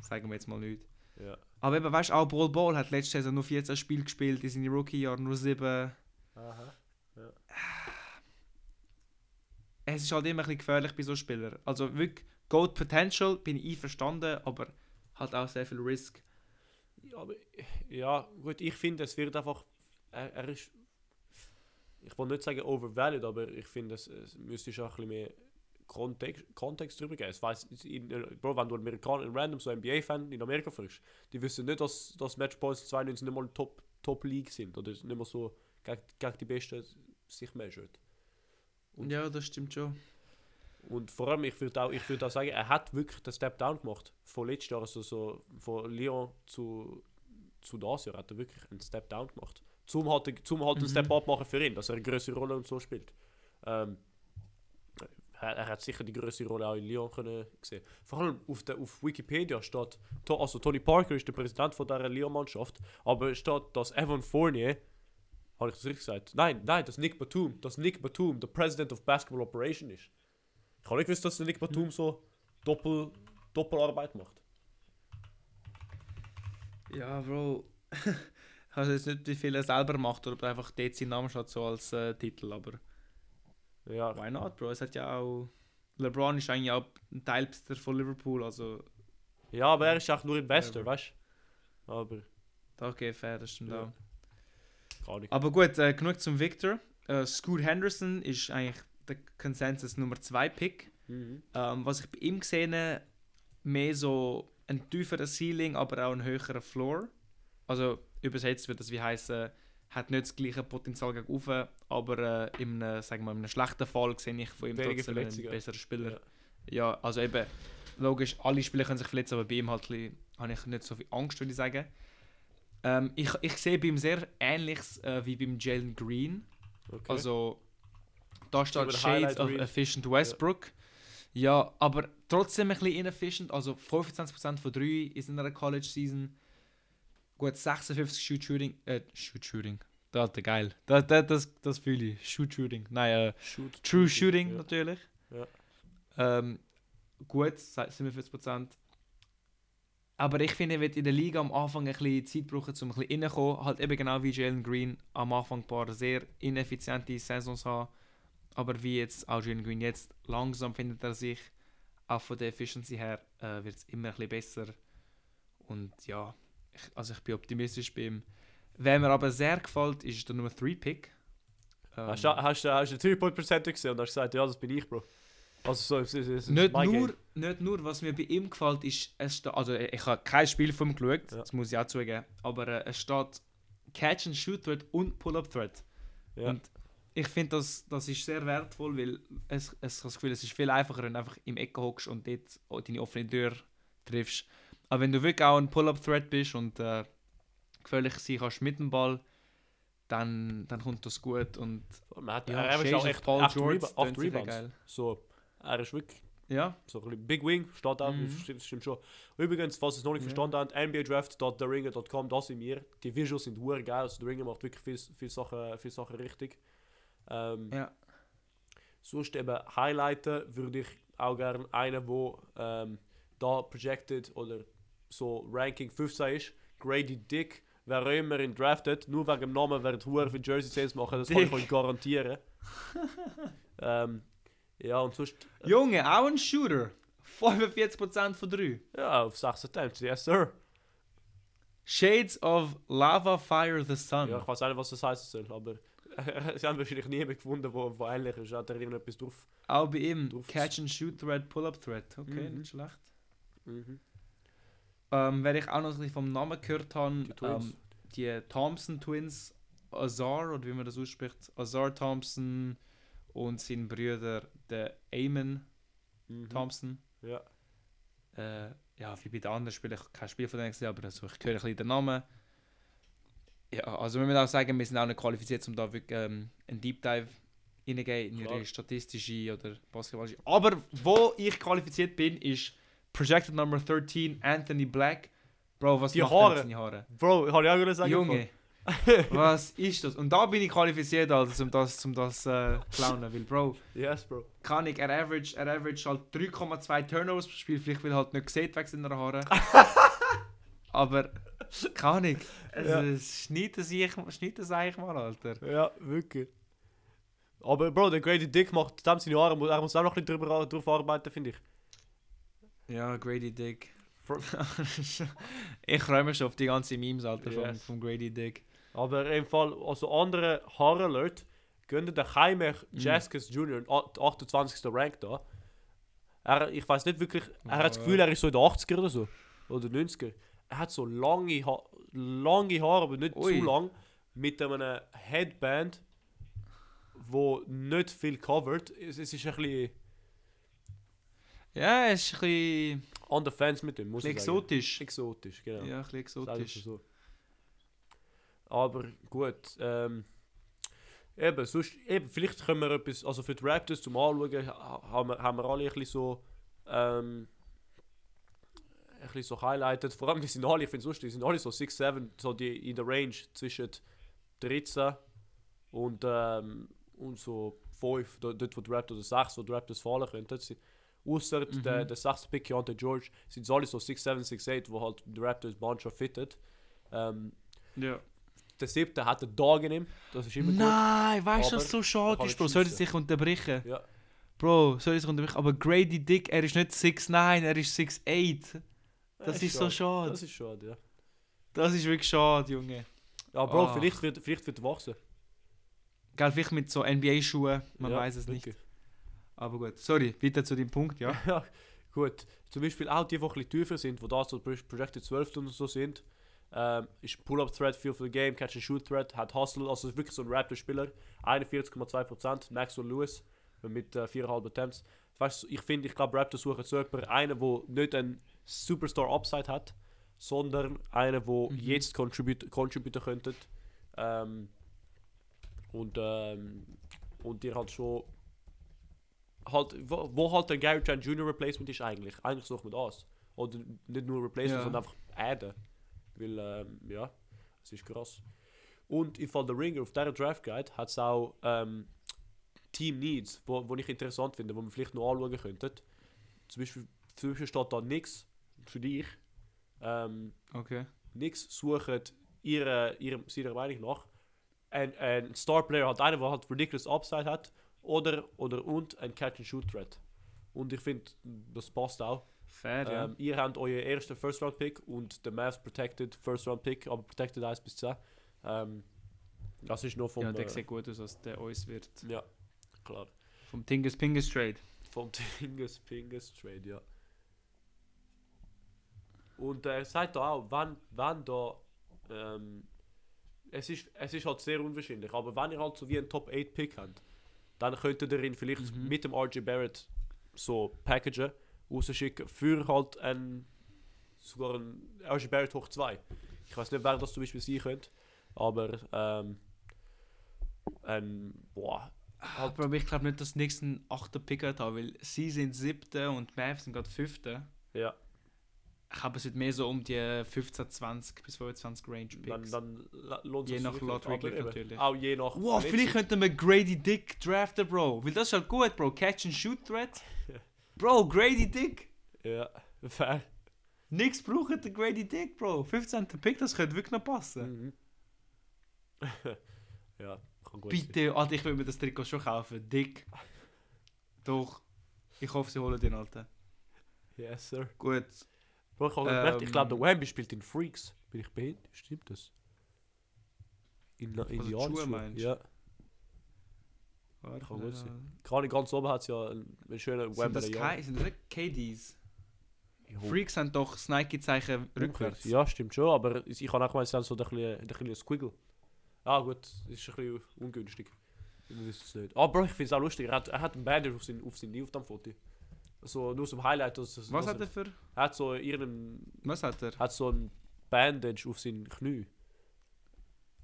Sagen wir jetzt mal nicht. Ja. Aber eben, weißt du, auch Ball Ball hat letzte Saison nur 14 Spiele gespielt, in seinen Rookie-Jahren nur 7. Aha. Es ist halt immer ein bisschen gefährlich bei so Spielern. Also wirklich, Goat Potential bin ich einverstanden, aber halt auch sehr viel Risk. Ja, aber, ja, gut, ich finde, es wird einfach. Er, er ist. Ich will nicht sagen overvalued, aber ich finde, es, es müsste schon ein bisschen mehr Kontext, Kontext drüber geben. Es weiss, in, Bro, wenn du Amerikaner, ein random so NBA-Fan in Amerika fragst, die wissen nicht, dass, dass Matchpoints 92 nicht mal Top, Top League sind oder nicht mehr so gegen, gegen die Besten sich measured. Und- Ja, das stimmt schon. Und vor allem, ich würde auch, ich würd auch sagen, er hat wirklich den Step Down gemacht. Von letztes Jahr, also so von Lyon zu, zu das Jahr, hat er wirklich einen Step Down gemacht. Zum halt, zum halt einen Mhm. Step Up machen für ihn, dass er eine größere Rolle und so spielt. Ähm, er, er hat sicher die größere Rolle auch in Lyon können sehen. Vor allem auf, der, auf Wikipedia steht, also Tony Parker ist der Präsident von dieser Lyon-Mannschaft, aber steht, dass Evan Fournier, habe ich das richtig gesagt? Nein, nein, dass Nick Batum, dass Nick Batum der President of Basketball Operation ist. Ich habe nicht gewusst, dass der Nick Batum so Doppel, Doppelarbeit macht. Ja, Bro. ich weiß jetzt nicht, wie viel er selber macht oder ob er einfach dort seinen Namen steht, so als äh, Titel, aber Ja, why not, Bro? Es hat ja auch. LeBron ist eigentlich auch ein Teilbesitzer von Liverpool, also. ja aber er ist auch nur Investor, weißt du? Aber, Okay, fair, das stimmt Ja. auch. Aber gut, äh, genug zum Victor. Äh, Scoot Henderson ist eigentlich der Consensus Nummer 2 Pick. Mhm. Ähm, was ich bei ihm gesehen habe, mehr so ein tieferer Ceiling, aber auch ein höherer Floor. Also übersetzt wird das wie heißen, hat nicht das gleiche Potenzial gegen oben, aber äh, in, einem, sagen wir, in einem schlechten Fall sehe ich von ihm Weniger trotzdem einen besseren Spieler. Ja. Ja. also eben, logisch, alle Spieler können sich verletzen, aber bei ihm halt bisschen- habe ich nicht so viel Angst, würde ich sagen. Ähm, ich, ich sehe bei ihm sehr ähnliches äh, wie beim Jalen Green. Okay. Also, da steht den Shades of Reel. Efficient Westbrook. Ja. aber trotzdem ein bisschen inefficient. Also 25% von 3 ist in einer College Season. Gut, 56 Shoot Shooting. Äh, Shoot Shooting. Das ist geil. Das, das, das, das fühle ich. Shoot Shooting. Nein, äh, Shoot. True Shooting Ja. natürlich. Ja. Ähm, gut, 47%. Aber ich finde, er wird in der Liga am Anfang ein bisschen Zeit brauchen, um ein bisschen reinzukommen. Halt eben genau wie Jalen Green am Anfang ein paar sehr ineffiziente Saisons haben. Aber wie jetzt auch Jalen Green jetzt langsam findet er sich. Auch von der Efficiency her äh, wird es immer ein bisschen besser. Und ja, ich, also ich bin optimistisch bei ihm. Wer mir aber sehr gefällt, ist der Nummer 3 Pick. Ähm, Hast du hast, hast du den 3-Point-Percent gesehen und hast gesagt, ja, das bin ich, Bro. Also so, es es ist Nicht nur, nicht nur, was mir bei ihm gefällt, ist, es steht, also ich habe kein Spiel von ihm geschaut, Ja. das muss ich auch zugeben, aber äh, es steht Catch and Shoot Thread und Pull-Up Thread. Ja. Und ich finde, das, das ist sehr wertvoll, weil es, es, ich das Gefühl, es ist viel einfacher, wenn du einfach im Ecken hockst und dort deine offene Tür triffst. Aber wenn du wirklich auch ein Pull-Up Thread bist und äh, gefährlich sein kannst mit dem Ball, dann, dann kommt das gut und Man hat, ja, er ist auch echt Paul acht, George Reba acht tönt sicher Rebounds. geil. So, er ist wirklich Ja, so ein Big Wing, steht auch, Mhm. stimmt, stimmt schon. Übrigens, falls ihr es noch nicht Ja. verstanden habt, nbadraft.theringer.com, das sind wir. Die Visuals sind geil, also der Ringer macht wirklich viel, viel, Sachen, viel Sachen richtig. Ähm, ja. Sonst eben highlighten würde ich auch gerne einen, wo ähm, da projected oder so Ranking 15 ist. Grady Dick, wer immer ihn draftet, nur wegen dem Namen wird hure für Jersey Sales machen, das kann ich Dick. euch garantieren. ähm, ja, und sonst Junge, auch ein Shooter. 45% von 3. ja, auf 6 Attempts, yes sir. Shades of Lava Fire the Sun. Ja, ich weiß nicht, was das heißen soll, aber sie haben wahrscheinlich niemanden gefunden, wo, wo ähnlich ist. Hat er irgendetwas drauf? Auch bei ihm. Drauf- Catch and Shoot Thread, Pull-Up Thread. Okay, Mhm. nicht schlecht. Mhm. Ähm, wer ich auch noch ein bisschen vom Namen gehört habe, Die ähm, die Thompson Twins, Azar, oder wie man das ausspricht, Azar Thompson und sein Bruder, der Eamon Mhm. Thompson. Ja. Äh, ja, wie bei den anderen Spielen, ich kein Spiel von denen aber also, ich höre ein bisschen den Namen. Ja, also wir müssen auch sagen, wir sind auch nicht qualifiziert, um da wirklich ähm, einen Deep Dive reingehen in ihre statistische oder basketballische. Aber wo ich qualifiziert bin, ist Projected Number 13, Anthony Black. Bro, was Die macht Haare. mit seinen Haaren? Bro, habe ich auch gerade sagen. Junge, Was ist das? Und da bin ich qualifiziert, Alter, um das, um das äh, clownen. Weil, Bro, Yes, Bro. kann ich, er average, er average halt 3,2 Turnovers pro Spiel, vielleicht weil er halt nicht gesehen wegen seiner Haare. Aber, kann ich. Also, Ja. es schneidet sich, schneidet es eigentlich mal, Alter. Ja, wirklich. Aber Bro, der Grady Dick macht dem seine Jahre, er muss auch noch ein bisschen drüber, drauf arbeiten, finde ich. Ja, Grady Dick. Ich freue mich schon auf die ganzen Memes, Alter, vom, Yes. vom Grady Dick. Aber im Fall, also andere Haaralert, gönnen der Jaime Mhm. Jaskis Jr., a- 28. Rank da. Er, ich weiß nicht wirklich, er hat das. Gefühl, er ist so in den 80er oder so. Oder 90er. Er hat so lange, ha lange Haare, aber nicht Ui. zu lang. Mit einem Headband, wo nicht viel covert. Es, es ist ein bisschen Ja, es ist ein bisschen, on the fence mit dem, muss ich bisschen sagen. exotisch. Exotisch, genau. Ja, ein bisschen exotisch. so. Aber gut, ähm, eben, sonst, eben, vielleicht können wir etwas, also für die Raptors zum Anschauen, ha- haben wir, haben wir alle ein bisschen so, ähm, bisschen so highlighted, vor allem die sind alle, ich finde es lustig, die sind alle so 6, 7, so die in der Range zwischen 13 und, ähm, und so 5, dort wo die Raptors, oder 6, wo die Raptors fallen könnten. Ausser Mhm. der, der 6. Pick, Keontae George, sind es alle so 6, 7, 6, 8, wo halt die Raptors Mannschaft fittet. Ähm, Ja. der 7. hat einen Tag in ihm, das ist immer Nein, weißt du, was so schade ist, Bro? Soll ich schiessen. dich unterbrechen? gut. Ja, Bro, soll ich dich unterbrechen? Aber Grady Dick, er ist nicht 6'9, er ist 6'8. Das ist ist so schade. Das ist schade, ja. Das ist wirklich schade, Junge. Ja, Bro, Ach. vielleicht wird, vielleicht wird wachsen. Gell, vielleicht mit so NBA-Schuhen, man ja, weiß es nicht. wirklich. Aber gut, sorry, weiter zu dem Punkt, ja. Ja, gut. Zum Beispiel auch die, die ein bisschen tiefer sind, wo da so Pro- Projected 12 und so sind, ähm, ist Pull-Up-Threat, Feel for the Game, Catch-and-Shoot-Threat, hat Hustle, also wirklich so ein Raptor-Spieler, 41,2%, Maxwell Lewis mit äh, 4,5 Attempts. Weißt, du, ich finde, ich glaube, Raptors suchen so jemanden, einen, der nicht einen Superstar-Upside hat, sondern einen, der Mhm. jetzt contribute, contributen könnte. Ähm, und, ähm, und dir halt schon halt, wo, wo halt ein Gary Trent Jr. Replacement ist eigentlich. Eigentlich sucht man das. Oder nicht nur Replacement, Ja. sondern einfach adden. Weil, ähm, ja, es ist krass. Und im Fall der Ringer auf dieser Draft Guide hat es auch ähm, Team Needs, wo, wo ich interessant finde, wo man vielleicht noch anschauen könnte. Zum Beispiel, zum Beispiel steht da nichts für dich. Ähm, Okay. Knicks suchen ihre, ihre, ihrer Meinung nach ein, ein Star Player hat einen, der halt ridiculous Upside hat oder oder und ein Catch and Shoot Threat. Und ich finde, das passt auch. Fair, ja. Ähm, ihr habt euren ersten First Round Pick und der Mavs Protected First Round Pick, aber Protected 1 bis 10. Ähm, das ist noch vom ja, der äh, sieht gut aus, als der uns wird. ja, klar. Vom Tingus Pingus Trade. Vom Tingus Pingus Trade, ja. Und er sagt da auch, wenn, wenn da, ähm, es ist, es ist halt sehr unwahrscheinlich, aber wenn ihr halt so wie einen Top 8 Pick habt, dann könntet ihr ihn vielleicht Mhm. mit dem RJ Barrett so packagen, rausschicken für halt ein, sogar ein RJ Barrett hoch 2. Ich weiß nicht, wer das zum Beispiel sein könnte, aber, ähm, ein, boah, Aber ich glaube nicht, dass die nächsten 8. Pick hat, weil sie sind 7. und die Mavs sind gerade 5. ja. Ich glaube, es wird mehr so um die 15, 20 bis 25 Range Picks. Dann, dann lohnt Je nach. Lottery natürlich. Auch je nach. Wow, Verletzung. vielleicht könnten wir Grady Dick draften, Bro. Weil das ist halt gut, Bro. Catch and Shoot Threat. Bro, Grady Dick. Ja, fair. Nix braucht der Grady Dick, Bro. 15. Pick, das könnte wirklich noch passen. Mhm. ja, kann gut Bitte, Alter, ich will mir das Trikot schon kaufen. Dick. Doch. Ich hoffe, sie holen den, Alter. Yes, sir. Gut. Bro, ich, gemerkt, ich glaube, der Ähm. Wemby spielt in Freaks. Bin ich behindert? Stimmt das? In, in Also die? Schuhe meinst? Ja. Warte, Kann gut sein. Gerade ganz oben hat es ja einen, schönen Sind das, Wemby. K sind das KDs? Freaks haben doch das Nike-Zeichen rückwärts. Ja, stimmt schon, aber ich kann auch mal so ein bisschen, ein bisschen Squiggle. Ah gut, das ist ein bisschen ungünstig. Ich weiß es nicht. Aber ich finde es auch lustig, er hat, er hat einen Bandage auf seinem auf sein auf dem Foto. So, nur zum Highlight. Das, das, Was hat er für... Er hat so ihren, Was hat er? hat so ein Bandage auf seinen Knie.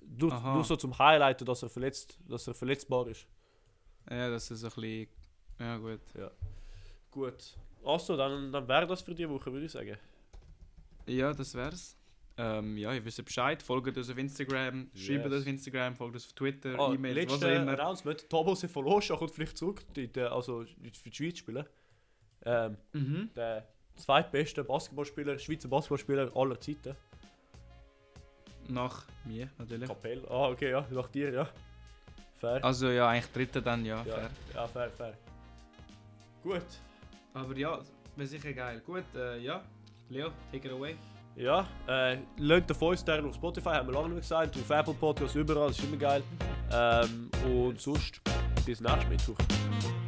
Nur, Aha. nur so zum Highlighten, dass er verletzt, dass er verletzbar ist. Ja, das ist ein bisschen... Ja, gut. Gut. Also, dann, dann wäre das für die Woche, würde ich sagen. Ja, das wär's. Ähm, ja, ihr wisst Bescheid. Folgt uns auf Instagram, schreibt Yes. uns auf Instagram, folgt uns auf Twitter, Ah, E-Mails, was auch immer. Announcement. Tobo Sefolosha kommt vielleicht zurück, die, die, also für die Schweiz spielen. Ähm, Mhm. der zweitbeste Basketballspieler, Schweizer Basketballspieler aller Zeiten. Nach mir natürlich. Kapell. Ah, okay, ja, nach dir, ja. Fair. Also ja, eigentlich dritter dann, ja. ja, Fair. ja, fair, fair. Gut. Aber ja, wäre sicher geil. Gut, äh, ja. Leo, take it away. Ja, äh, lasst den 5 Sterne auf Spotify, haben wir lange nicht gesagt. Auf Apple Podcasts, überall, das ist immer geil. Ähm, und sonst, bis nächstes Mittwoch.